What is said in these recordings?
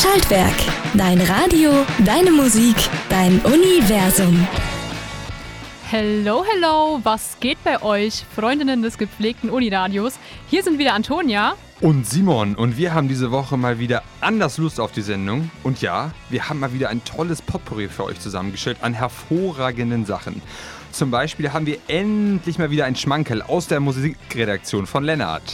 Schaltwerk. Dein Radio, deine Musik, dein Universum. Hello, hello, was geht bei euch, Freundinnen des gepflegten Uniradios? Hier sind wieder Antonia. Und Simon, und wir haben diese Woche mal wieder anders Lust auf die Sendung. Und ja, wir haben mal wieder ein tolles Potpourri für euch zusammengestellt an hervorragenden Sachen. Zum Beispiel haben wir endlich mal wieder ein Schmankel aus der Musikredaktion von Lennart.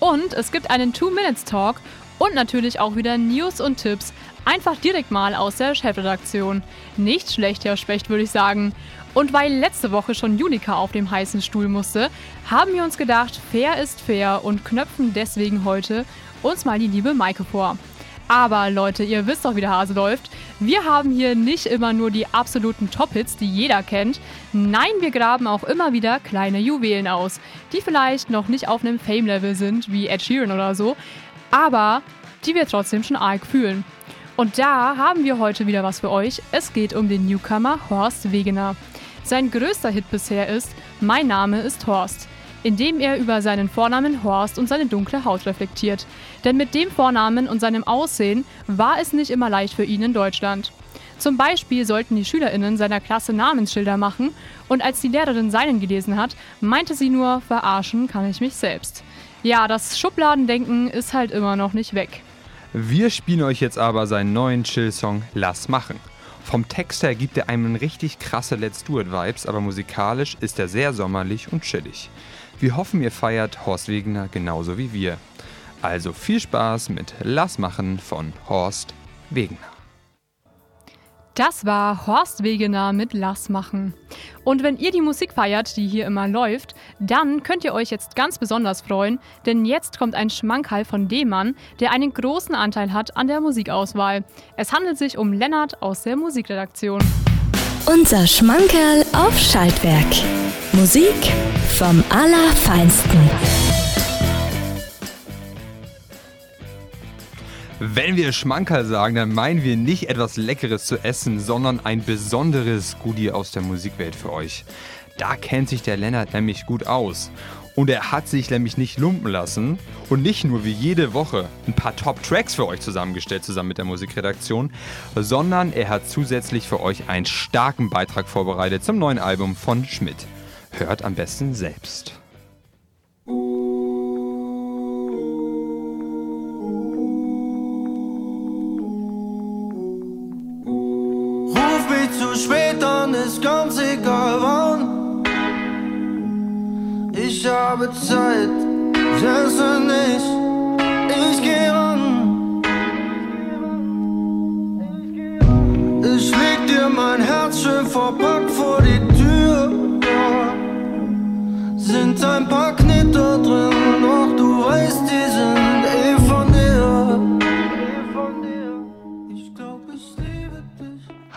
Und es gibt einen Two-Minutes-Talk und natürlich auch wieder News und Tipps. Einfach direkt mal aus der Chefredaktion. Nicht schlecht, Herr Specht, würde ich sagen. Und weil letzte Woche schon Julika auf dem heißen Stuhl musste, haben wir uns gedacht, fair ist fair und knöpfen deswegen heute uns mal die liebe Maike vor. Aber Leute, ihr wisst doch, wie der Hase läuft. Wir haben hier nicht immer nur die absoluten Top-Hits, die jeder kennt. Nein, wir graben auch immer wieder kleine Juwelen aus, die vielleicht noch nicht auf einem Fame-Level sind, wie Ed Sheeran oder so, aber die wir trotzdem schon arg fühlen. Und da haben wir heute wieder was für euch. Es geht um den Newcomer Horst Wegener. Sein größter Hit bisher ist Mein Name ist Horst in dem er über seinen Vornamen Horst und seine dunkle Haut reflektiert. Denn mit dem Vornamen und seinem Aussehen war es nicht immer leicht für ihn in Deutschland. Zum Beispiel sollten die SchülerInnen seiner Klasse Namensschilder machen und als die Lehrerin seinen gelesen hat, meinte sie nur, verarschen kann ich mich selbst. Ja, das Schubladendenken ist halt immer noch nicht weg. Wir spielen euch jetzt aber seinen neuen Chill-Song Lass machen. Vom Text her gibt er einem richtig krasse Let's Do It Vibes, aber musikalisch ist er sehr sommerlich und chillig. Wir hoffen, ihr feiert Horst Wegener genauso wie wir. Also viel Spaß mit Lass machen von Horst Wegener. Das war Horst Wegener mit Lass machen. Und wenn ihr die Musik feiert, die hier immer läuft, dann könnt ihr euch jetzt ganz besonders freuen, denn jetzt kommt ein Schmankerl von dem Mann, der einen großen Anteil hat an der Musikauswahl. Es handelt sich um Lennart aus der Musikredaktion. Unser Schmankerl auf Schaltwerk. Musik vom Allerfeinsten. Wenn wir Schmankerl sagen, dann meinen wir nicht etwas Leckeres zu essen, sondern ein besonderes Goodie aus der Musikwelt für euch. Da kennt sich der Lennart nämlich gut aus. Und er hat sich nämlich nicht lumpen lassen und nicht nur wie jede Woche ein paar Top-Tracks für euch zusammengestellt, zusammen mit der Musikredaktion, sondern er hat zusätzlich für euch einen starken Beitrag vorbereitet zum neuen Album von Schmidt. Hört am besten selbst. Ganz egal wann. Ich habe Zeit, wenn nicht, ich geh ran. Ich leg dir mein Herz schön verpackt vor die Tür. Sind ein paar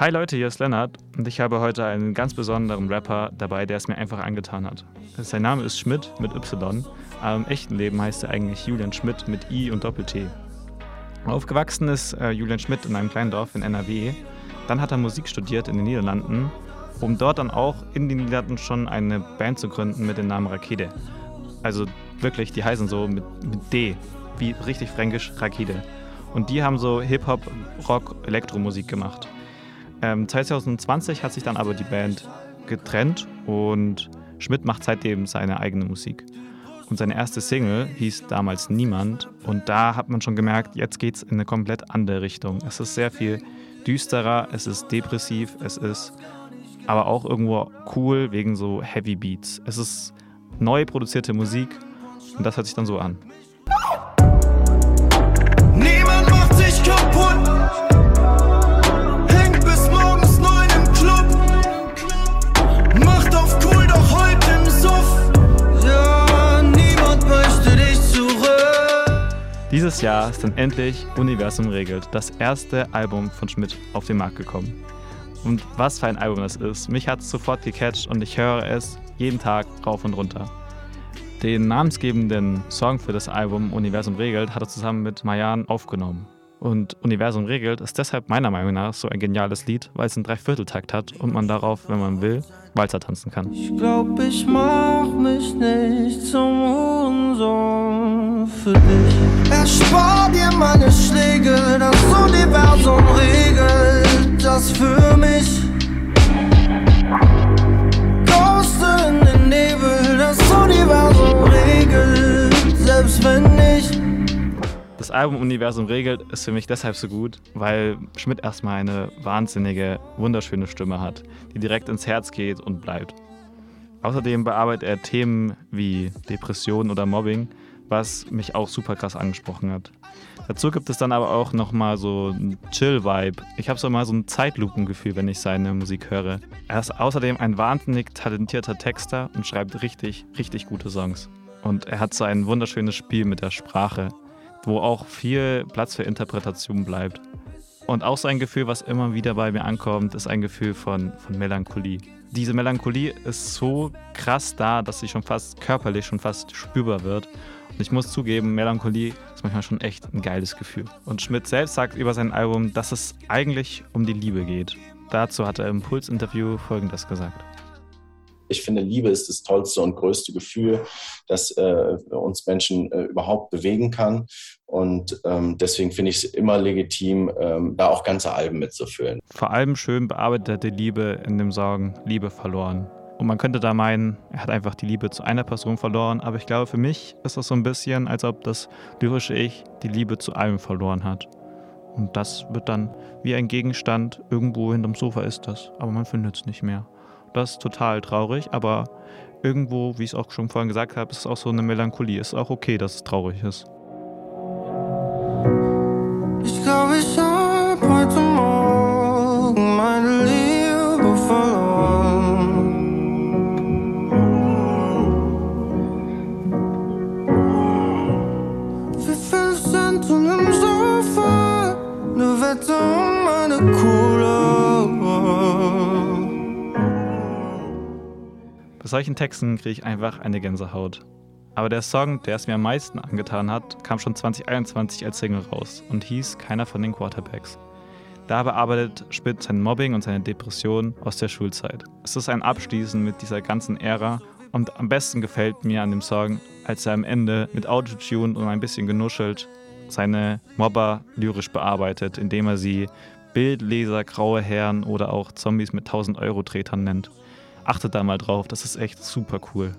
Hi Leute, hier ist Lennart und ich habe heute einen ganz besonderen Rapper dabei, der es mir einfach angetan hat. Sein Name ist Schmidt mit Y, aber im echten Leben heißt er eigentlich Julian Schmidt mit I und Doppel-T. Aufgewachsen ist äh, Julian Schmidt in einem kleinen Dorf in NRW. Dann hat er Musik studiert in den Niederlanden, um dort dann auch in den Niederlanden schon eine Band zu gründen mit dem Namen Rakete. Also wirklich, die heißen so mit, mit D, wie richtig fränkisch Rakete. Und die haben so Hip-Hop, Rock, Elektromusik gemacht. Ähm, 2020 hat sich dann aber die Band getrennt und Schmidt macht seitdem seine eigene Musik. Und seine erste Single hieß damals Niemand. Und da hat man schon gemerkt, jetzt geht es in eine komplett andere Richtung. Es ist sehr viel düsterer, es ist depressiv, es ist aber auch irgendwo cool wegen so Heavy Beats. Es ist neu produzierte Musik und das hört sich dann so an. Dieses Jahr ist dann endlich Universum regelt, das erste Album von Schmidt auf den Markt gekommen. Und was für ein Album das ist. Mich hat es sofort gecatcht und ich höre es jeden Tag rauf und runter. Den namensgebenden Song für das Album Universum regelt hat er zusammen mit Mayan aufgenommen und Universum regelt, ist deshalb meiner Meinung nach so ein geniales Lied, weil es einen Dreivierteltakt hat und man darauf, wenn man will, Walzer tanzen kann. Ich glaub, ich mach mich nicht zum Unsohn für dich. Erspar dir meine Schläge, das Universum regelt das für mich. Das Album Universum regelt ist für mich deshalb so gut, weil Schmidt erstmal eine wahnsinnige, wunderschöne Stimme hat, die direkt ins Herz geht und bleibt. Außerdem bearbeitet er Themen wie Depression oder Mobbing, was mich auch super krass angesprochen hat. Dazu gibt es dann aber auch nochmal so ein Chill-Vibe. Ich habe so mal so ein Zeitlupengefühl, wenn ich seine Musik höre. Er ist außerdem ein wahnsinnig talentierter Texter und schreibt richtig, richtig gute Songs. Und er hat so ein wunderschönes Spiel mit der Sprache, wo auch viel Platz für Interpretation bleibt. Und auch so ein Gefühl, was immer wieder bei mir ankommt, ist ein Gefühl von, von Melancholie. Diese Melancholie ist so krass da, dass sie schon fast körperlich, schon fast spürbar wird. Und ich muss zugeben, Melancholie ist manchmal schon echt ein geiles Gefühl. Und Schmidt selbst sagt über sein Album, dass es eigentlich um die Liebe geht. Dazu hat er im Puls-Interview folgendes gesagt. Ich finde, Liebe ist das tollste und größte Gefühl, das äh, uns Menschen äh, überhaupt bewegen kann. Und ähm, deswegen finde ich es immer legitim, ähm, da auch ganze Alben mitzufüllen. Vor allem schön bearbeitete Liebe in dem Song Liebe verloren. Und man könnte da meinen, er hat einfach die Liebe zu einer Person verloren, aber ich glaube, für mich ist das so ein bisschen, als ob das lyrische Ich die Liebe zu allem verloren hat. Und das wird dann wie ein Gegenstand, irgendwo hinterm Sofa ist das, aber man findet es nicht mehr. Das ist total traurig, aber irgendwo, wie ich es auch schon vorhin gesagt habe, ist es auch so eine Melancholie. Ist auch okay, dass es traurig ist. Ich glaube, solchen Texten kriege ich einfach eine Gänsehaut. Aber der Song, der es mir am meisten angetan hat, kam schon 2021 als Single raus und hieß Keiner von den Quarterbacks. Da bearbeitet Schmidt sein Mobbing und seine Depression aus der Schulzeit. Es ist ein Abschließen mit dieser ganzen Ära und am besten gefällt mir an dem Song, als er am Ende mit Autotune und ein bisschen genuschelt seine Mobber lyrisch bearbeitet, indem er sie Bildleser, graue Herren oder auch Zombies mit 1000 Euro Tretern nennt. Achtet da mal drauf, das ist echt super cool.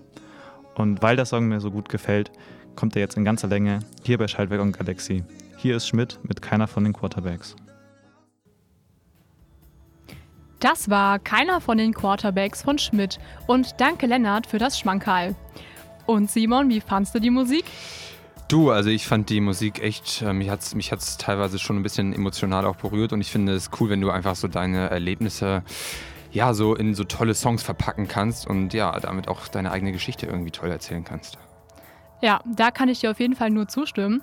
Und weil der Song mir so gut gefällt, kommt er jetzt in ganzer Länge hier bei Schaltwerk und Galaxy. Hier ist Schmidt mit keiner von den Quarterbacks. Das war keiner von den Quarterbacks von Schmidt. Und danke Lennart für das Schmankerl. Und Simon, wie fandst du die Musik? Du, also ich fand die Musik echt, äh, mich hat es mich hat's teilweise schon ein bisschen emotional auch berührt und ich finde es cool, wenn du einfach so deine Erlebnisse ja so in so tolle Songs verpacken kannst und ja, damit auch deine eigene Geschichte irgendwie toll erzählen kannst. Ja, da kann ich dir auf jeden Fall nur zustimmen.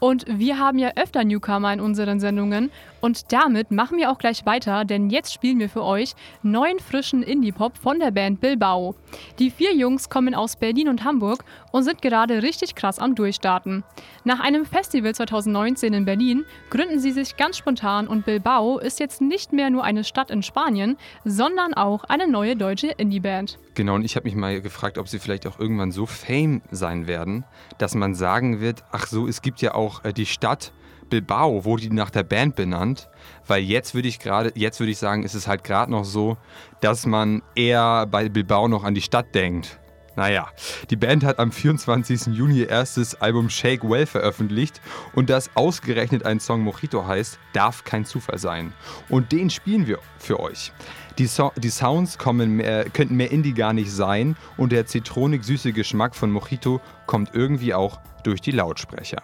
Und wir haben ja öfter Newcomer in unseren Sendungen. Und damit machen wir auch gleich weiter, denn jetzt spielen wir für euch neuen frischen Indie-Pop von der Band Bilbao. Die vier Jungs kommen aus Berlin und Hamburg und sind gerade richtig krass am Durchstarten. Nach einem Festival 2019 in Berlin gründen sie sich ganz spontan und Bilbao ist jetzt nicht mehr nur eine Stadt in Spanien, sondern auch eine neue deutsche Indie-Band. Genau, und ich habe mich mal gefragt, ob sie vielleicht auch irgendwann so fame sein werden, dass man sagen wird, ach so, es gibt ja auch äh, die Stadt Bilbao, wurde die nach der Band benannt, weil jetzt würde ich gerade, jetzt würde ich sagen, ist es halt gerade noch so, dass man eher bei Bilbao noch an die Stadt denkt. Naja, die Band hat am 24. Juni ihr erstes Album Shake Well veröffentlicht und das ausgerechnet ein Song Mojito heißt, darf kein Zufall sein. Und den spielen wir für euch. Die, so die Sounds mehr, könnten mehr Indie gar nicht sein und der zitronig-süße Geschmack von Mojito kommt irgendwie auch durch die Lautsprecher.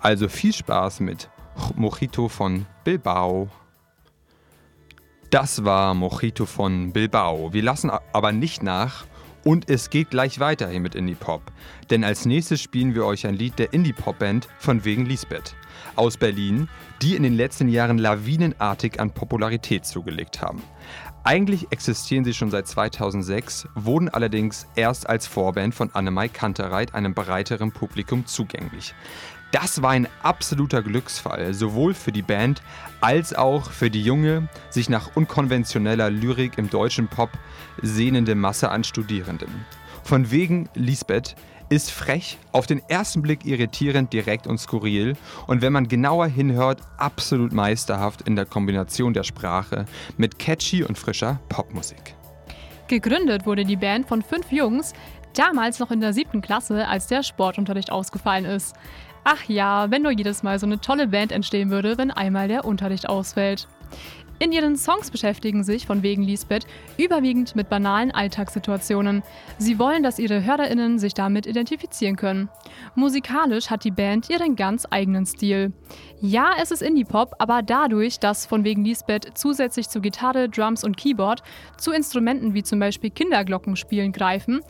Also viel Spaß mit Mojito von Bilbao. Das war Mojito von Bilbao. Wir lassen aber nicht nach und es geht gleich weiter hier mit Indie Pop. Denn als nächstes spielen wir euch ein Lied der Indie Pop Band von wegen Lisbeth aus Berlin, die in den letzten Jahren lawinenartig an Popularität zugelegt haben. Eigentlich existieren sie schon seit 2006, wurden allerdings erst als Vorband von Annemai Kantereit einem breiteren Publikum zugänglich. Das war ein absoluter Glücksfall, sowohl für die Band als auch für die junge, sich nach unkonventioneller Lyrik im deutschen Pop sehnende Masse an Studierenden. Von wegen Lisbeth, ist frech, auf den ersten Blick irritierend, direkt und skurril und wenn man genauer hinhört, absolut meisterhaft in der Kombination der Sprache mit catchy und frischer Popmusik. Gegründet wurde die Band von fünf Jungs, damals noch in der siebten Klasse, als der Sportunterricht ausgefallen ist. Ach ja, wenn nur jedes Mal so eine tolle Band entstehen würde, wenn einmal der Unterricht ausfällt. In ihren Songs beschäftigen sich von wegen Lisbeth überwiegend mit banalen Alltagssituationen. Sie wollen, dass ihre HörerInnen sich damit identifizieren können. Musikalisch hat die Band ihren ganz eigenen Stil. Ja, es ist Indie-Pop, aber dadurch, dass von wegen Lisbeth zusätzlich zu Gitarre, Drums und Keyboard zu Instrumenten wie zum Beispiel Kinderglockenspielen greifen,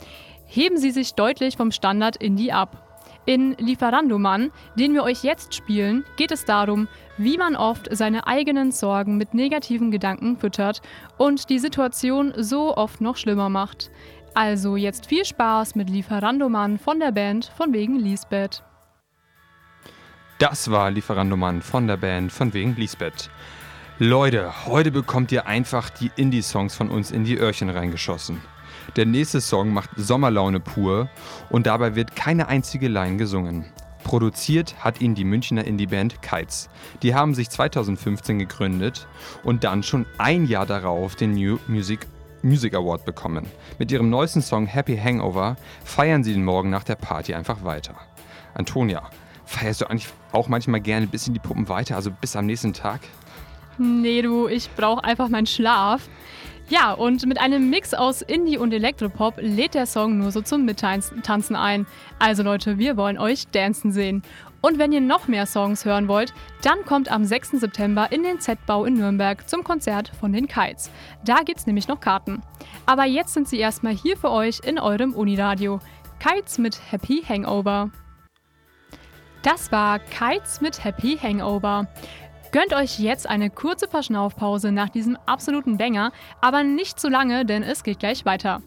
heben sie sich deutlich vom Standard Indie ab. In Lieferandoman, den wir euch jetzt spielen, geht es darum, wie man oft seine eigenen Sorgen mit negativen Gedanken füttert und die Situation so oft noch schlimmer macht. Also jetzt viel Spaß mit Lieferandoman von der Band von wegen Lisbeth. Das war Lieferandoman von der Band von wegen Lisbeth. Leute, heute bekommt ihr einfach die Indie-Songs von uns in die Öhrchen reingeschossen. Der nächste Song macht Sommerlaune pur und dabei wird keine einzige Line gesungen. Produziert hat ihn die Münchner Indie-Band Kites. Die haben sich 2015 gegründet und dann schon ein Jahr darauf den New Music Music Award bekommen. Mit ihrem neuesten Song Happy Hangover feiern sie den Morgen nach der Party einfach weiter. Antonia, feierst du eigentlich auch manchmal gerne bis in die Puppen weiter, also bis am nächsten Tag? Nee, du, ich brauche einfach meinen Schlaf. Ja, und mit einem Mix aus Indie und Elektropop lädt der Song nur so zum Mittanzen ein. Also Leute, wir wollen euch dancen sehen. Und wenn ihr noch mehr Songs hören wollt, dann kommt am 6. September in den Z-Bau in Nürnberg zum Konzert von den Kites. Da gibt's nämlich noch Karten. Aber jetzt sind sie erstmal hier für euch in eurem Uniradio. Kites mit Happy Hangover. Das war Kites mit Happy Hangover. Gönnt euch jetzt eine kurze Verschnaufpause nach diesem absoluten Banger, aber nicht zu lange, denn es geht gleich weiter.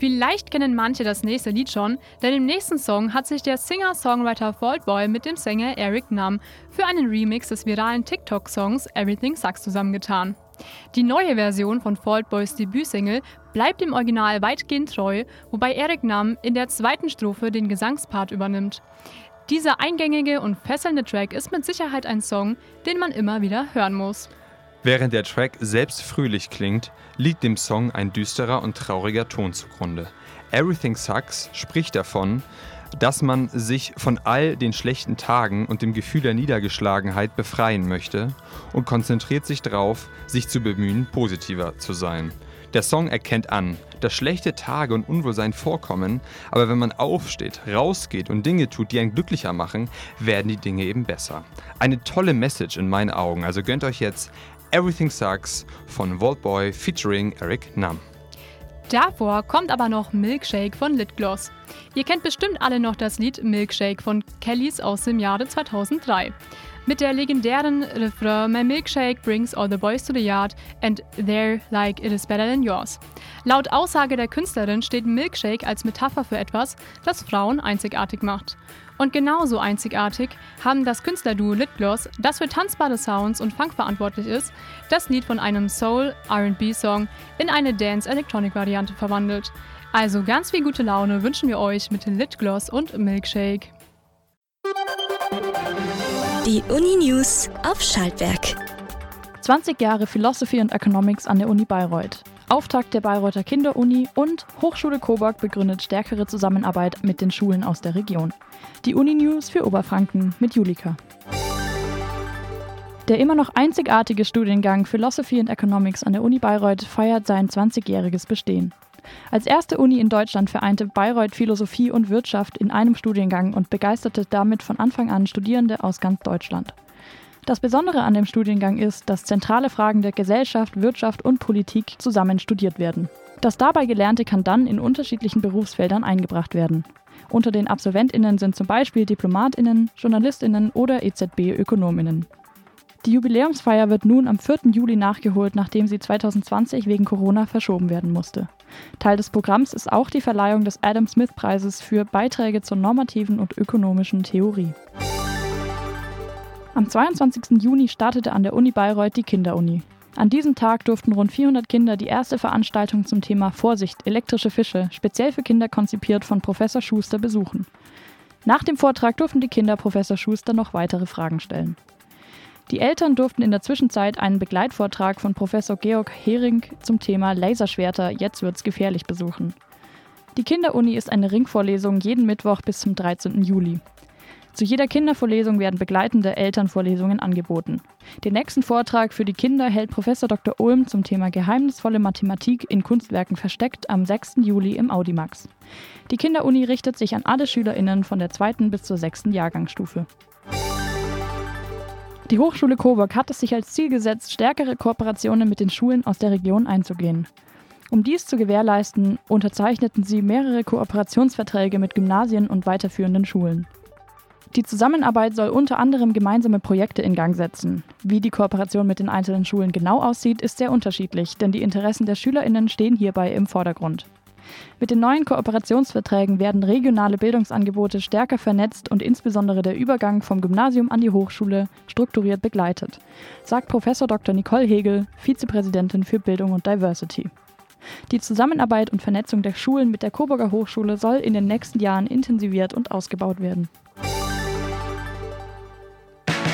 Vielleicht kennen manche das nächste Lied schon, denn im nächsten Song hat sich der Singer-Songwriter Faultboy mit dem Sänger Eric Nam für einen Remix des viralen TikTok-Songs Everything Sucks zusammengetan. Die neue Version von Faultboys Debütsingle bleibt dem Original weitgehend treu, wobei Eric Nam in der zweiten Strophe den Gesangspart übernimmt. Dieser eingängige und fesselnde Track ist mit Sicherheit ein Song, den man immer wieder hören muss. Während der Track selbst fröhlich klingt, liegt dem Song ein düsterer und trauriger Ton zugrunde. Everything Sucks spricht davon, dass man sich von all den schlechten Tagen und dem Gefühl der Niedergeschlagenheit befreien möchte und konzentriert sich darauf, sich zu bemühen, positiver zu sein. Der Song erkennt an, dass schlechte Tage und Unwohlsein vorkommen, aber wenn man aufsteht, rausgeht und Dinge tut, die einen glücklicher machen, werden die Dinge eben besser. Eine tolle Message in meinen Augen, also gönnt euch jetzt Everything Sucks von Vaultboy featuring Eric Nam. Davor kommt aber noch Milkshake von Litgloss. Ihr kennt bestimmt alle noch das Lied Milkshake von Kellys aus dem Jahre 2003 mit der legendären Refrain My Milkshake brings all the boys to the yard and they're like it is better than yours. Laut Aussage der Künstlerin steht Milkshake als Metapher für etwas, das Frauen einzigartig macht. Und genauso einzigartig haben das Künstlerduo Litgloss, das für tanzbare Sounds und Funk verantwortlich ist, das Lied von einem Soul-RB-Song in eine Dance-Electronic-Variante verwandelt. Also ganz viel gute Laune wünschen wir euch mit Litgloss und Milkshake. Die Uni News auf Schaltwerk. 20 Jahre Philosophy and Economics an der Uni Bayreuth. Auftakt der Bayreuther Kinderuni und Hochschule Coburg begründet stärkere Zusammenarbeit mit den Schulen aus der Region. Die Uni News für Oberfranken mit Julika. Der immer noch einzigartige Studiengang Philosophy and Economics an der Uni Bayreuth feiert sein 20-jähriges Bestehen. Als erste Uni in Deutschland vereinte Bayreuth Philosophie und Wirtschaft in einem Studiengang und begeisterte damit von Anfang an Studierende aus ganz Deutschland. Das Besondere an dem Studiengang ist, dass zentrale Fragen der Gesellschaft, Wirtschaft und Politik zusammen studiert werden. Das dabei Gelernte kann dann in unterschiedlichen Berufsfeldern eingebracht werden. Unter den AbsolventInnen sind zum Beispiel DiplomatInnen, JournalistInnen oder EZB-ÖkonomInnen. Die Jubiläumsfeier wird nun am 4. Juli nachgeholt, nachdem sie 2020 wegen Corona verschoben werden musste. Teil des Programms ist auch die Verleihung des Adam Smith Preises für Beiträge zur normativen und ökonomischen Theorie. Am 22. Juni startete an der Uni Bayreuth die Kinderuni. An diesem Tag durften rund 400 Kinder die erste Veranstaltung zum Thema Vorsicht, elektrische Fische, speziell für Kinder konzipiert von Professor Schuster, besuchen. Nach dem Vortrag durften die Kinder Professor Schuster noch weitere Fragen stellen. Die Eltern durften in der Zwischenzeit einen Begleitvortrag von Professor Georg Hering zum Thema Laserschwerter, jetzt wird's gefährlich besuchen. Die Kinderuni ist eine Ringvorlesung jeden Mittwoch bis zum 13. Juli. Zu jeder Kindervorlesung werden begleitende Elternvorlesungen angeboten. Den nächsten Vortrag für die Kinder hält Professor Dr. Ulm zum Thema geheimnisvolle Mathematik in Kunstwerken versteckt am 6. Juli im Audimax. Die Kinderuni richtet sich an alle SchülerInnen von der zweiten bis zur sechsten Jahrgangsstufe. Die Hochschule Coburg hat es sich als Ziel gesetzt, stärkere Kooperationen mit den Schulen aus der Region einzugehen. Um dies zu gewährleisten, unterzeichneten sie mehrere Kooperationsverträge mit Gymnasien und weiterführenden Schulen. Die Zusammenarbeit soll unter anderem gemeinsame Projekte in Gang setzen. Wie die Kooperation mit den einzelnen Schulen genau aussieht, ist sehr unterschiedlich, denn die Interessen der Schülerinnen stehen hierbei im Vordergrund. Mit den neuen Kooperationsverträgen werden regionale Bildungsangebote stärker vernetzt und insbesondere der Übergang vom Gymnasium an die Hochschule strukturiert begleitet, sagt Prof. Dr. Nicole Hegel, Vizepräsidentin für Bildung und Diversity. Die Zusammenarbeit und Vernetzung der Schulen mit der Coburger Hochschule soll in den nächsten Jahren intensiviert und ausgebaut werden.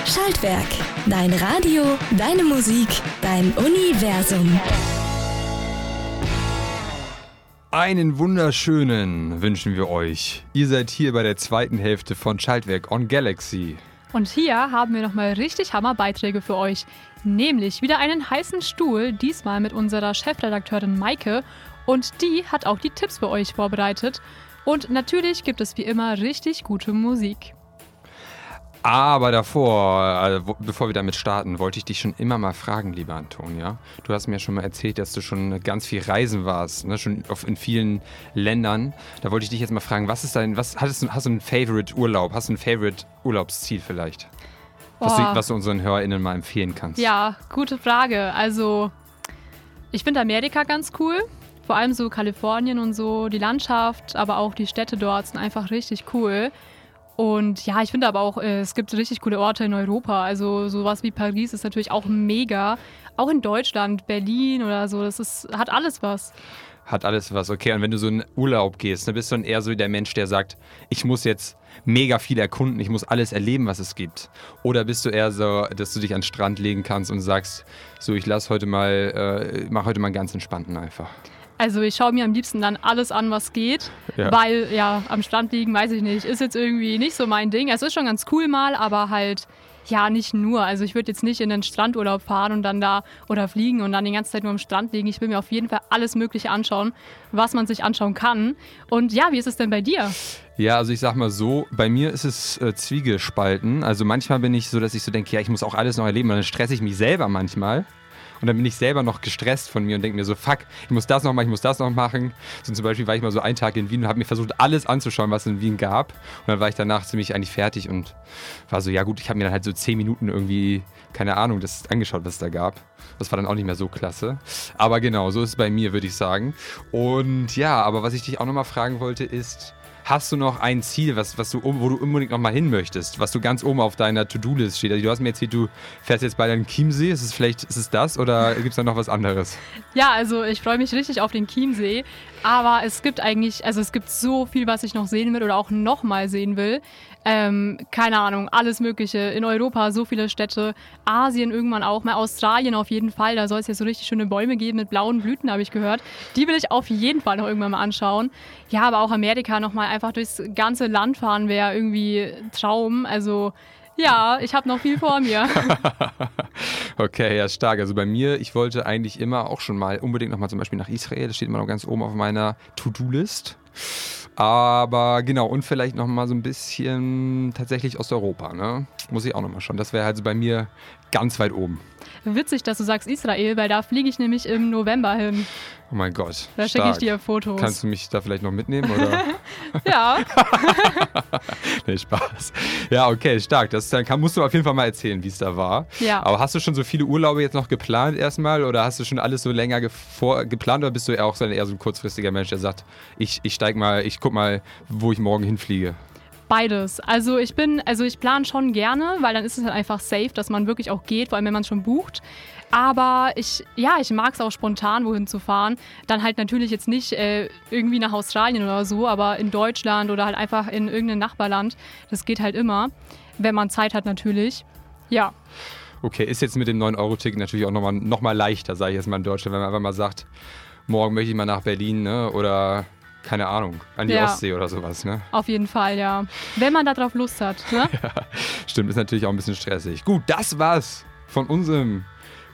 Schaltwerk. Dein Radio, deine Musik, dein Universum. Einen wunderschönen wünschen wir euch. Ihr seid hier bei der zweiten Hälfte von Schaltwerk on Galaxy. Und hier haben wir nochmal richtig Hammer-Beiträge für euch. Nämlich wieder einen heißen Stuhl, diesmal mit unserer Chefredakteurin Maike. Und die hat auch die Tipps für euch vorbereitet. Und natürlich gibt es wie immer richtig gute Musik. Aber davor, also, bevor wir damit starten, wollte ich dich schon immer mal fragen, lieber Antonia. Du hast mir schon mal erzählt, dass du schon ganz viel reisen warst, ne? schon auf, in vielen Ländern. Da wollte ich dich jetzt mal fragen, was ist dein, was hast du, hast du einen Favorite Urlaub? Hast du ein Favorite Urlaubsziel vielleicht? Was du, was du, unseren HörerInnen mal empfehlen kannst. Ja, gute Frage. Also, ich finde Amerika ganz cool. Vor allem so Kalifornien und so, die Landschaft, aber auch die Städte dort sind einfach richtig cool. Und ja, ich finde aber auch, äh, es gibt richtig coole Orte in Europa. Also sowas wie Paris ist natürlich auch mega. Auch in Deutschland, Berlin oder so, das ist, hat alles was. Hat alles was, okay. Und wenn du so in Urlaub gehst, dann bist du dann eher so der Mensch, der sagt, ich muss jetzt mega viel erkunden, ich muss alles erleben, was es gibt. Oder bist du eher so, dass du dich an den Strand legen kannst und sagst, so ich lass heute mal, äh, mach heute mal ganz entspannten einfach. Also ich schaue mir am liebsten dann alles an, was geht, ja. weil ja, am Strand liegen, weiß ich nicht, ist jetzt irgendwie nicht so mein Ding. Es ist schon ganz cool mal, aber halt ja, nicht nur. Also ich würde jetzt nicht in den Strandurlaub fahren und dann da oder fliegen und dann die ganze Zeit nur am Strand liegen. Ich will mir auf jeden Fall alles Mögliche anschauen, was man sich anschauen kann. Und ja, wie ist es denn bei dir? Ja, also ich sag mal so, bei mir ist es äh, Zwiegespalten. Also manchmal bin ich so, dass ich so denke, ja, ich muss auch alles noch erleben und dann stresse ich mich selber manchmal. Und dann bin ich selber noch gestresst von mir und denke mir so, fuck, ich muss das noch machen, ich muss das noch machen. So zum Beispiel war ich mal so einen Tag in Wien und habe mir versucht, alles anzuschauen, was es in Wien gab. Und dann war ich danach ziemlich eigentlich fertig und war so, ja gut, ich habe mir dann halt so zehn Minuten irgendwie, keine Ahnung, das angeschaut, was es da gab. Das war dann auch nicht mehr so klasse. Aber genau, so ist es bei mir, würde ich sagen. Und ja, aber was ich dich auch nochmal fragen wollte, ist, Hast du noch ein Ziel, was, was du, wo du unbedingt noch mal hin möchtest, was du ganz oben auf deiner To-Do-List steht? Also du hast mir erzählt, du fährst jetzt bei deinem Chiemsee. Ist es vielleicht ist es das oder gibt es da noch was anderes? Ja, also ich freue mich richtig auf den Chiemsee. Aber es gibt eigentlich, also es gibt so viel, was ich noch sehen will oder auch noch mal sehen will. Ähm, keine Ahnung, alles Mögliche. In Europa so viele Städte, Asien irgendwann auch, mal Australien auf jeden Fall. Da soll es ja so richtig schöne Bäume geben mit blauen Blüten, habe ich gehört. Die will ich auf jeden Fall noch irgendwann mal anschauen. Ja, aber auch Amerika nochmal einfach durchs ganze Land fahren wäre irgendwie Traum. Also ja, ich habe noch viel vor mir. okay, ja, stark. Also bei mir, ich wollte eigentlich immer auch schon mal unbedingt nochmal zum Beispiel nach Israel. Das steht immer noch ganz oben auf meiner To-Do-List. Aber genau, und vielleicht nochmal so ein bisschen tatsächlich Osteuropa, ne? Muss ich auch nochmal schauen. Das wäre halt bei mir ganz weit oben. Witzig, dass du sagst Israel, weil da fliege ich nämlich im November hin. Oh mein Gott. Da schicke ich dir Fotos. Kannst du mich da vielleicht noch mitnehmen? Oder? ja. nee, Spaß. Ja, okay, stark. Das dann kann, musst du auf jeden Fall mal erzählen, wie es da war. Ja. Aber hast du schon so viele Urlaube jetzt noch geplant erstmal oder hast du schon alles so länger geplant oder bist du eher auch so ein, eher so ein kurzfristiger Mensch, der sagt, ich, ich steig mal, ich guck mal, wo ich morgen hinfliege? Beides. Also ich bin, also ich plane schon gerne, weil dann ist es halt einfach safe, dass man wirklich auch geht, vor allem wenn man schon bucht. Aber ich, ja, ich mag es auch spontan, wohin zu fahren. Dann halt natürlich jetzt nicht äh, irgendwie nach Australien oder so, aber in Deutschland oder halt einfach in irgendein Nachbarland. Das geht halt immer, wenn man Zeit hat natürlich. Ja. Okay, ist jetzt mit dem 9-Euro-Ticket natürlich auch nochmal noch mal leichter, sage ich jetzt mal in Deutschland, wenn man einfach mal sagt, morgen möchte ich mal nach Berlin ne? oder keine Ahnung, an die Ja. Ostsee oder sowas. Ne? Auf jeden Fall, ja. Wenn man darauf Lust hat. Ne? Stimmt, ist natürlich auch ein bisschen stressig. Gut, das war's von unserem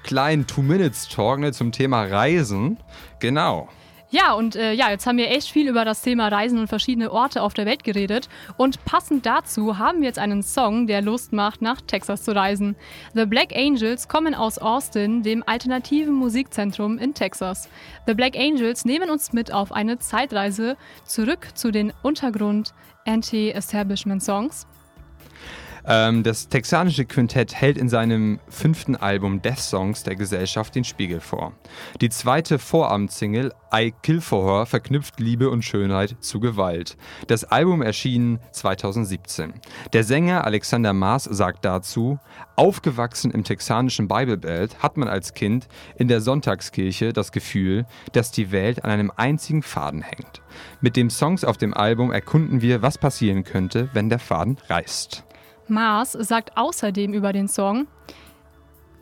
kleinen Two-Minutes-Talk ne, zum Thema Reisen. Genau. Ja, und äh, ja, jetzt haben wir echt viel über das Thema Reisen und verschiedene Orte auf der Welt geredet. Und passend dazu haben wir jetzt einen Song, der Lust macht, nach Texas zu reisen. The Black Angels kommen aus Austin, dem alternativen Musikzentrum in Texas. The Black Angels nehmen uns mit auf eine Zeitreise zurück zu den Untergrund Anti-Establishment Songs. Ähm, das texanische Quintett hält in seinem fünften Album Death Songs der Gesellschaft den Spiegel vor. Die zweite Vorabendsingle I Kill for Her verknüpft Liebe und Schönheit zu Gewalt. Das Album erschien 2017. Der Sänger Alexander Maas sagt dazu, aufgewachsen im texanischen Bible Belt hat man als Kind in der Sonntagskirche das Gefühl, dass die Welt an einem einzigen Faden hängt. Mit den Songs auf dem Album erkunden wir, was passieren könnte, wenn der Faden reißt. Mars sagt außerdem über den Song,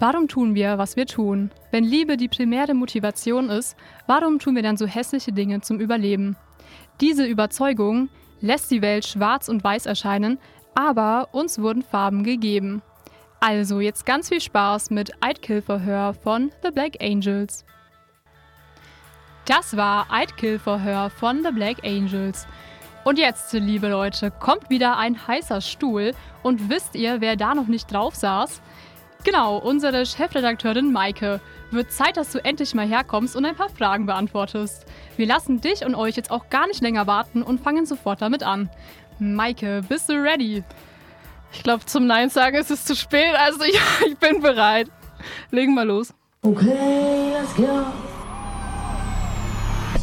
Warum tun wir, was wir tun? Wenn Liebe die primäre Motivation ist, warum tun wir dann so hässliche Dinge zum Überleben? Diese Überzeugung lässt die Welt schwarz und weiß erscheinen, aber uns wurden Farben gegeben. Also jetzt ganz viel Spaß mit I'd Kill von The Black Angels. Das war I'd Kill von The Black Angels. Und jetzt, liebe Leute, kommt wieder ein heißer Stuhl. Und wisst ihr, wer da noch nicht drauf saß? Genau, unsere Chefredakteurin Maike. Wird Zeit, dass du endlich mal herkommst und ein paar Fragen beantwortest. Wir lassen dich und euch jetzt auch gar nicht länger warten und fangen sofort damit an. Maike, bist du ready? Ich glaube, zum Nein sagen ist es zu spät. Also ja, ich bin bereit. Legen wir los.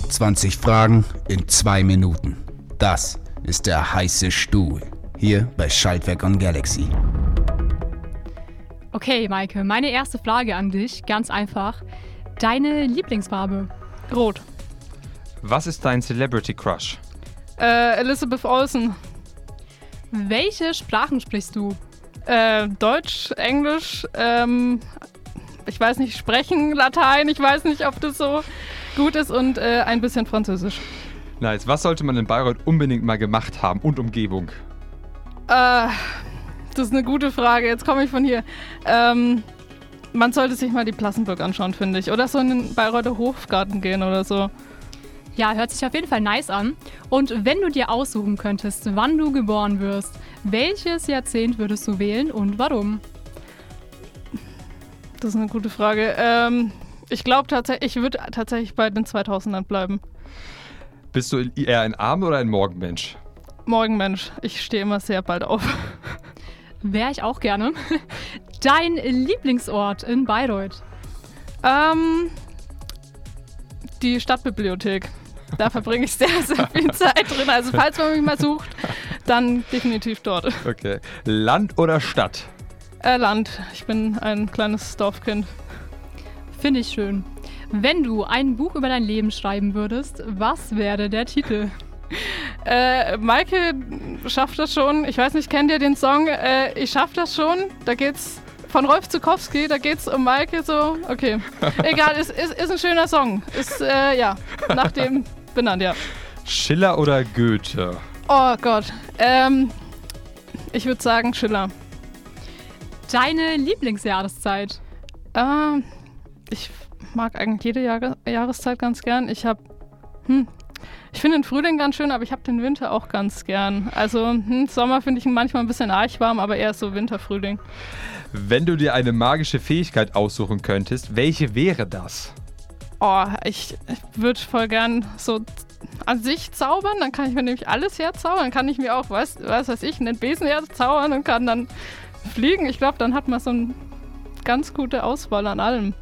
20 Fragen in zwei Minuten. Das ist der heiße Stuhl. Hier bei Schaltwerk on Galaxy. Okay, Maike, meine erste Frage an dich, ganz einfach. Deine Lieblingsfarbe? Rot. Was ist dein Celebrity Crush? Äh, Elizabeth Olsen. Welche Sprachen sprichst du? Äh, Deutsch, Englisch, ähm, ich weiß nicht, sprechen, Latein, ich weiß nicht, ob das so gut ist und äh, ein bisschen Französisch. Nice. Was sollte man in Bayreuth unbedingt mal gemacht haben und Umgebung? Äh, das ist eine gute Frage. Jetzt komme ich von hier. Ähm, man sollte sich mal die Plassenburg anschauen, finde ich. Oder so in den Bayreuther Hofgarten gehen oder so. Ja, hört sich auf jeden Fall nice an. Und wenn du dir aussuchen könntest, wann du geboren wirst, welches Jahrzehnt würdest du wählen und warum? Das ist eine gute Frage. Ähm, ich glaube tatsächlich, ich würde tatsächlich bei den 2000ern bleiben. Bist du eher ein Abend- oder ein Morgenmensch? Morgenmensch, ich stehe immer sehr bald auf. Wäre ich auch gerne. Dein Lieblingsort in Bayreuth? Ähm, die Stadtbibliothek. Da verbringe ich sehr, sehr viel Zeit drin. Also falls man mich mal sucht, dann definitiv dort. Okay. Land oder Stadt? Äh, Land. Ich bin ein kleines Dorfkind. Finde ich schön. Wenn du ein Buch über dein Leben schreiben würdest, was wäre der Titel? Äh, Maike schafft das schon. Ich weiß nicht, kennt ihr den Song? Äh, ich schaff das schon. Da geht's von Rolf Zukowski. Da geht's um Maike so. Okay. Egal, ist, ist, ist ein schöner Song. Ist, äh, ja, nach dem benannt, ja. Schiller oder Goethe? Oh Gott. Ähm, ich würde sagen Schiller. Deine Lieblingsjahreszeit? Ähm, ich mag eigentlich jede Jahre Jahreszeit ganz gern. Ich habe, hm, ich finde den Frühling ganz schön, aber ich habe den Winter auch ganz gern. Also hm, Sommer finde ich manchmal ein bisschen arg warm, aber eher so Winter, Frühling. Wenn du dir eine magische Fähigkeit aussuchen könntest, welche wäre das? Oh, ich, ich würde voll gern so an sich zaubern, dann kann ich mir nämlich alles herzaubern, dann kann ich mir auch, was, was weiß ich, einen Besen herzaubern und kann dann fliegen. Ich glaube, dann hat man so eine ganz gute Auswahl an allem.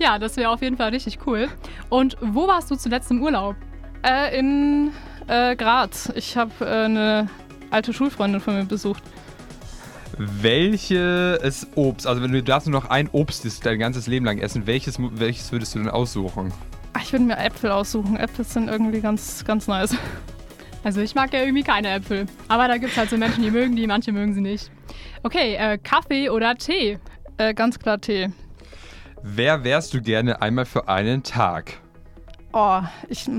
Ja, das wäre auf jeden Fall richtig cool. Und wo warst du zuletzt im Urlaub? Äh, in äh, Graz. Ich habe äh, eine alte Schulfreundin von mir besucht. Welches Obst, also wenn du darfst nur noch ein Obst das dein ganzes Leben lang essen, welches, welches würdest du denn aussuchen? Ach, ich würde mir Äpfel aussuchen. Äpfel sind irgendwie ganz, ganz nice. Also ich mag ja irgendwie keine Äpfel. Aber da gibt es halt so Menschen, die mögen die, manche mögen sie nicht. Okay, äh, Kaffee oder Tee? Äh, ganz klar Tee. Wer wärst du gerne einmal für einen Tag? Oh, ich.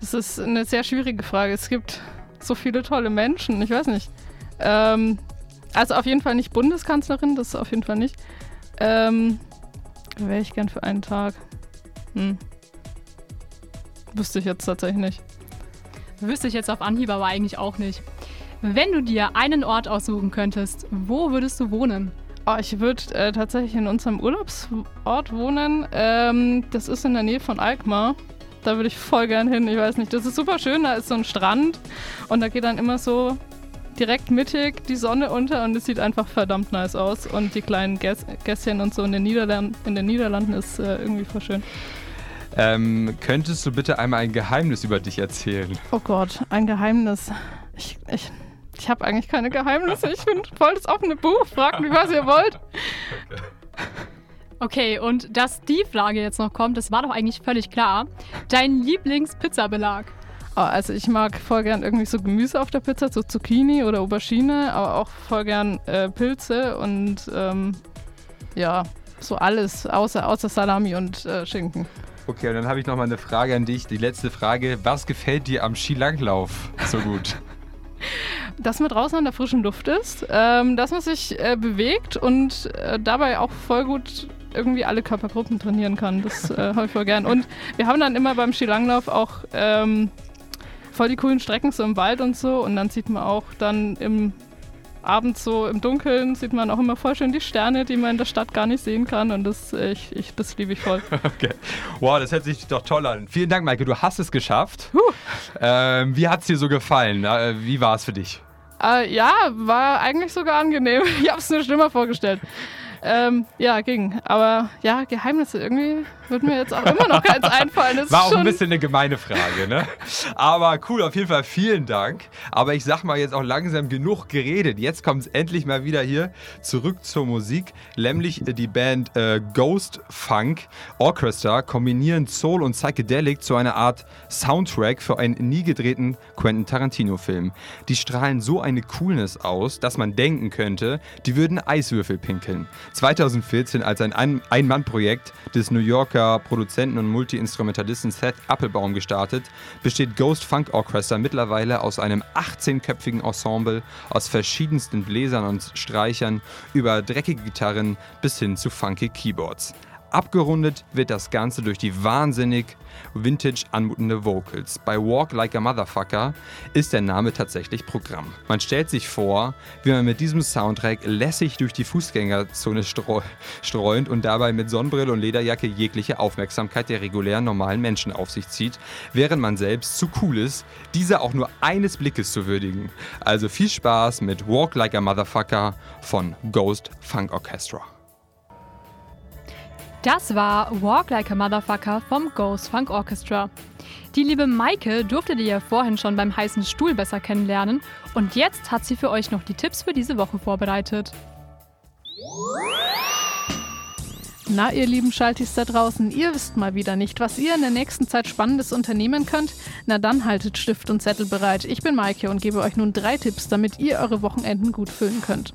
Das ist eine sehr schwierige Frage. Es gibt so viele tolle Menschen. Ich weiß nicht. Ähm, also auf jeden Fall nicht Bundeskanzlerin, das auf jeden Fall nicht. Ähm, Wäre ich gern für einen Tag. Hm. Wüsste ich jetzt tatsächlich nicht. Wüsste ich jetzt auf Anhieb aber eigentlich auch nicht. Wenn du dir einen Ort aussuchen könntest, wo würdest du wohnen? Oh, ich würde äh, tatsächlich in unserem Urlaubsort wohnen. Ähm, das ist in der Nähe von Alkmaar. Da würde ich voll gern hin. Ich weiß nicht, das ist super schön. Da ist so ein Strand und da geht dann immer so direkt mittig die Sonne unter und es sieht einfach verdammt nice aus. Und die kleinen Gäs Gässchen und so in den, Niederland in den Niederlanden ist äh, irgendwie voll schön. Ähm, könntest du bitte einmal ein Geheimnis über dich erzählen? Oh Gott, ein Geheimnis. Ich, ich, ich habe eigentlich keine Geheimnisse. Ich bin voll das offene Buch. Fragt mich, was ihr wollt. Okay, und dass die Frage jetzt noch kommt, das war doch eigentlich völlig klar. Dein Lieblingspizzabelag? Oh, also ich mag voll gern irgendwie so Gemüse auf der Pizza, so Zucchini oder Aubergine, aber auch voll gern äh, Pilze und ähm, ja, so alles außer, außer Salami und äh, Schinken. Okay, und dann habe ich noch mal eine Frage an dich. Die letzte Frage. Was gefällt dir am Skilanglauf so gut? Dass man draußen an der frischen Luft ist, ähm, dass man sich äh, bewegt und äh, dabei auch voll gut irgendwie alle Körpergruppen trainieren kann. Das äh, habe ich voll gern. Und wir haben dann immer beim Skilanglauf auch ähm, voll die coolen Strecken so im Wald und so. Und dann sieht man auch dann im abends so im Dunkeln sieht man auch immer voll schön die Sterne, die man in der Stadt gar nicht sehen kann. Und das, ich, ich, das liebe ich voll. Okay. Wow, das hört sich doch toll an. Vielen Dank, Maike. Du hast es geschafft. Ähm, wie hat es dir so gefallen? Äh, wie war es für dich? Äh, ja, war eigentlich sogar angenehm. Ich habe es mir schlimmer vorgestellt. Ähm, ja, ging. Aber ja, Geheimnisse irgendwie wird mir jetzt auch immer noch keins einfallen. Das War auch ein bisschen eine gemeine Frage, ne? Aber cool, auf jeden Fall vielen Dank. Aber ich sag mal jetzt auch langsam genug geredet. Jetzt kommt es endlich mal wieder hier zurück zur Musik. Nämlich die Band äh, Ghost Funk Orchestra kombinieren Soul und Psychedelic zu einer Art Soundtrack für einen nie gedrehten Quentin Tarantino-Film. Die strahlen so eine Coolness aus, dass man denken könnte, die würden Eiswürfel pinkeln. 2014 als ein Ein-Mann-Projekt des New Yorker Produzenten und Multi-Instrumentalisten Seth Applebaum gestartet, besteht Ghost Funk Orchestra mittlerweile aus einem 18-köpfigen Ensemble aus verschiedensten Bläsern und Streichern über dreckige Gitarren bis hin zu funky Keyboards. Abgerundet wird das Ganze durch die wahnsinnig vintage anmutende Vocals. Bei Walk Like a Motherfucker ist der Name tatsächlich Programm. Man stellt sich vor, wie man mit diesem Soundtrack lässig durch die Fußgängerzone streu streunt und dabei mit Sonnenbrille und Lederjacke jegliche Aufmerksamkeit der regulären normalen Menschen auf sich zieht, während man selbst zu cool ist, diese auch nur eines Blickes zu würdigen. Also viel Spaß mit Walk Like a Motherfucker von Ghost Funk Orchestra. Das war Walk Like a Motherfucker vom Ghost Funk Orchestra. Die liebe Maike durftet ihr ja vorhin schon beim heißen Stuhl besser kennenlernen und jetzt hat sie für euch noch die Tipps für diese Woche vorbereitet. Na, ihr lieben Schaltis da draußen, ihr wisst mal wieder nicht, was ihr in der nächsten Zeit Spannendes unternehmen könnt? Na dann haltet Stift und Zettel bereit. Ich bin Maike und gebe euch nun drei Tipps, damit ihr eure Wochenenden gut füllen könnt.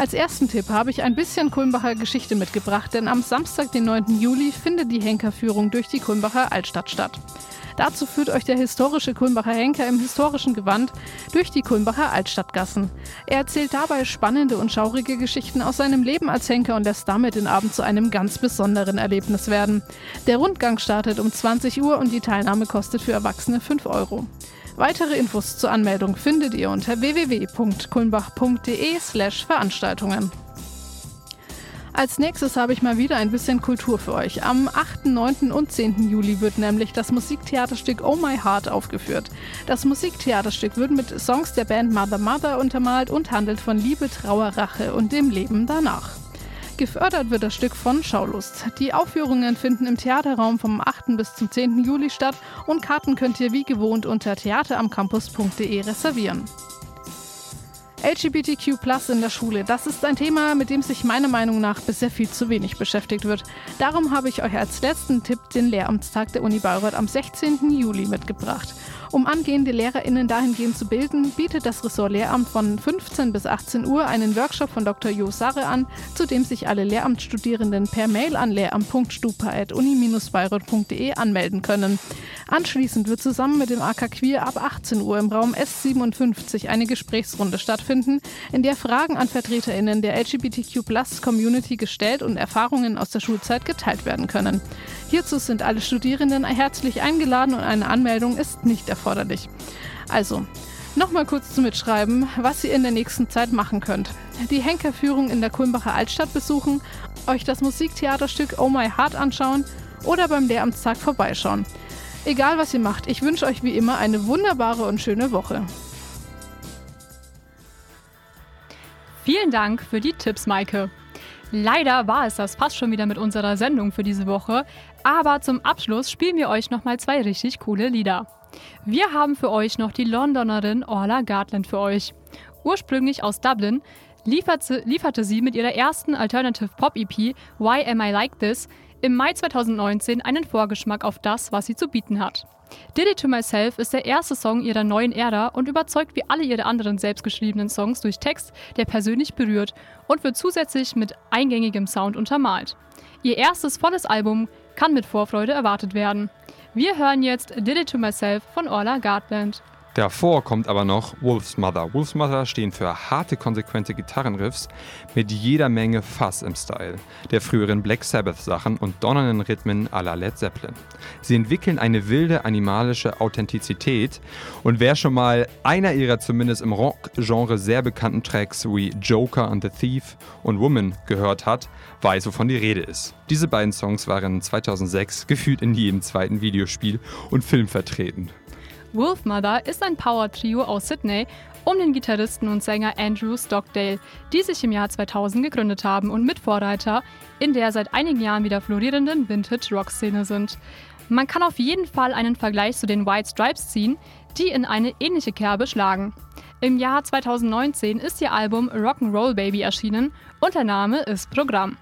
Als ersten Tipp habe ich ein bisschen Kulmbacher Geschichte mitgebracht, denn am Samstag, den 9. Juli, findet die Henkerführung durch die Kulmbacher Altstadt statt. Dazu führt euch der historische Kulmbacher Henker im historischen Gewand durch die Kulmbacher Altstadtgassen. Er erzählt dabei spannende und schaurige Geschichten aus seinem Leben als Henker und lässt damit den Abend zu einem ganz besonderen Erlebnis werden. Der Rundgang startet um 20 Uhr und die Teilnahme kostet für Erwachsene 5 Euro. Weitere Infos zur Anmeldung findet ihr unter www.kulmbach.de/slash Veranstaltungen. Als nächstes habe ich mal wieder ein bisschen Kultur für euch. Am 8., 9. und 10. Juli wird nämlich das Musiktheaterstück Oh My Heart aufgeführt. Das Musiktheaterstück wird mit Songs der Band Mother Mother untermalt und handelt von Liebe, Trauer, Rache und dem Leben danach. Gefördert wird das Stück von Schaulust. Die Aufführungen finden im Theaterraum vom 8. bis zum 10. Juli statt und Karten könnt ihr wie gewohnt unter theateramcampus.de reservieren. LGBTQ in der Schule, das ist ein Thema, mit dem sich meiner Meinung nach bisher viel zu wenig beschäftigt wird. Darum habe ich euch als letzten Tipp den Lehramtstag der Uni Bayreuth am 16. Juli mitgebracht. Um angehende LehrerInnen dahingehend zu bilden, bietet das Ressort Lehramt von 15 bis 18 Uhr einen Workshop von Dr. Jo Sarre an, zu dem sich alle Lehramtsstudierenden per Mail an lehramt.stupa.uni-bayreuth.de anmelden können. Anschließend wird zusammen mit dem AK Queer ab 18 Uhr im Raum S57 eine Gesprächsrunde stattfinden, in der Fragen an VertreterInnen der LGBTQ-Plus-Community gestellt und Erfahrungen aus der Schulzeit geteilt werden können. Hierzu sind alle Studierenden herzlich eingeladen und eine Anmeldung ist nicht erforderlich. Also, Nochmal kurz zum Mitschreiben, was ihr in der nächsten Zeit machen könnt. Die Henkerführung in der Kulmbacher Altstadt besuchen, euch das Musiktheaterstück Oh My Heart anschauen oder beim Lehramtstag vorbeischauen. Egal was ihr macht, ich wünsche euch wie immer eine wunderbare und schöne Woche. Vielen Dank für die Tipps, Maike. Leider war es das fast schon wieder mit unserer Sendung für diese Woche, aber zum Abschluss spielen wir euch nochmal zwei richtig coole Lieder. Wir haben für euch noch die Londonerin Orla Gartland für euch. Ursprünglich aus Dublin lieferte, lieferte sie mit ihrer ersten Alternative Pop EP Why Am I Like This im Mai 2019 einen Vorgeschmack auf das, was sie zu bieten hat. Did It To Myself ist der erste Song ihrer neuen Ära und überzeugt wie alle ihre anderen selbstgeschriebenen Songs durch Text, der persönlich berührt und wird zusätzlich mit eingängigem Sound untermalt. Ihr erstes volles Album kann mit Vorfreude erwartet werden. Wir hören jetzt Did It To Myself von Orla Gardland. Davor kommt aber noch Wolf's Mother. Wolf's Mother stehen für harte, konsequente Gitarrenriffs mit jeder Menge Fass im Style, der früheren Black Sabbath-Sachen und donnernden Rhythmen à la Led Zeppelin. Sie entwickeln eine wilde, animalische Authentizität und wer schon mal einer ihrer zumindest im Rock-Genre sehr bekannten Tracks wie Joker and the Thief und Woman gehört hat, weiß, wovon die Rede ist. Diese beiden Songs waren 2006 gefühlt in jedem zweiten Videospiel und Film vertreten. Wolfmother ist ein Power-Trio aus Sydney um den Gitarristen und Sänger Andrew Stockdale, die sich im Jahr 2000 gegründet haben und Mitvorreiter in der seit einigen Jahren wieder florierenden Vintage-Rock-Szene sind. Man kann auf jeden Fall einen Vergleich zu den White Stripes ziehen, die in eine ähnliche Kerbe schlagen. Im Jahr 2019 ist ihr Album Rock'n'Roll Baby erschienen und der Name ist Programm.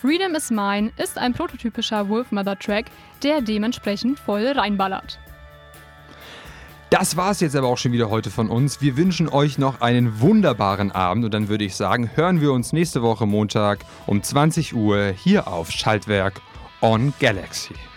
Freedom is Mine ist ein prototypischer Wolfmother-Track, der dementsprechend voll reinballert. Das war es jetzt aber auch schon wieder heute von uns. Wir wünschen euch noch einen wunderbaren Abend und dann würde ich sagen, hören wir uns nächste Woche Montag um 20 Uhr hier auf Schaltwerk on Galaxy.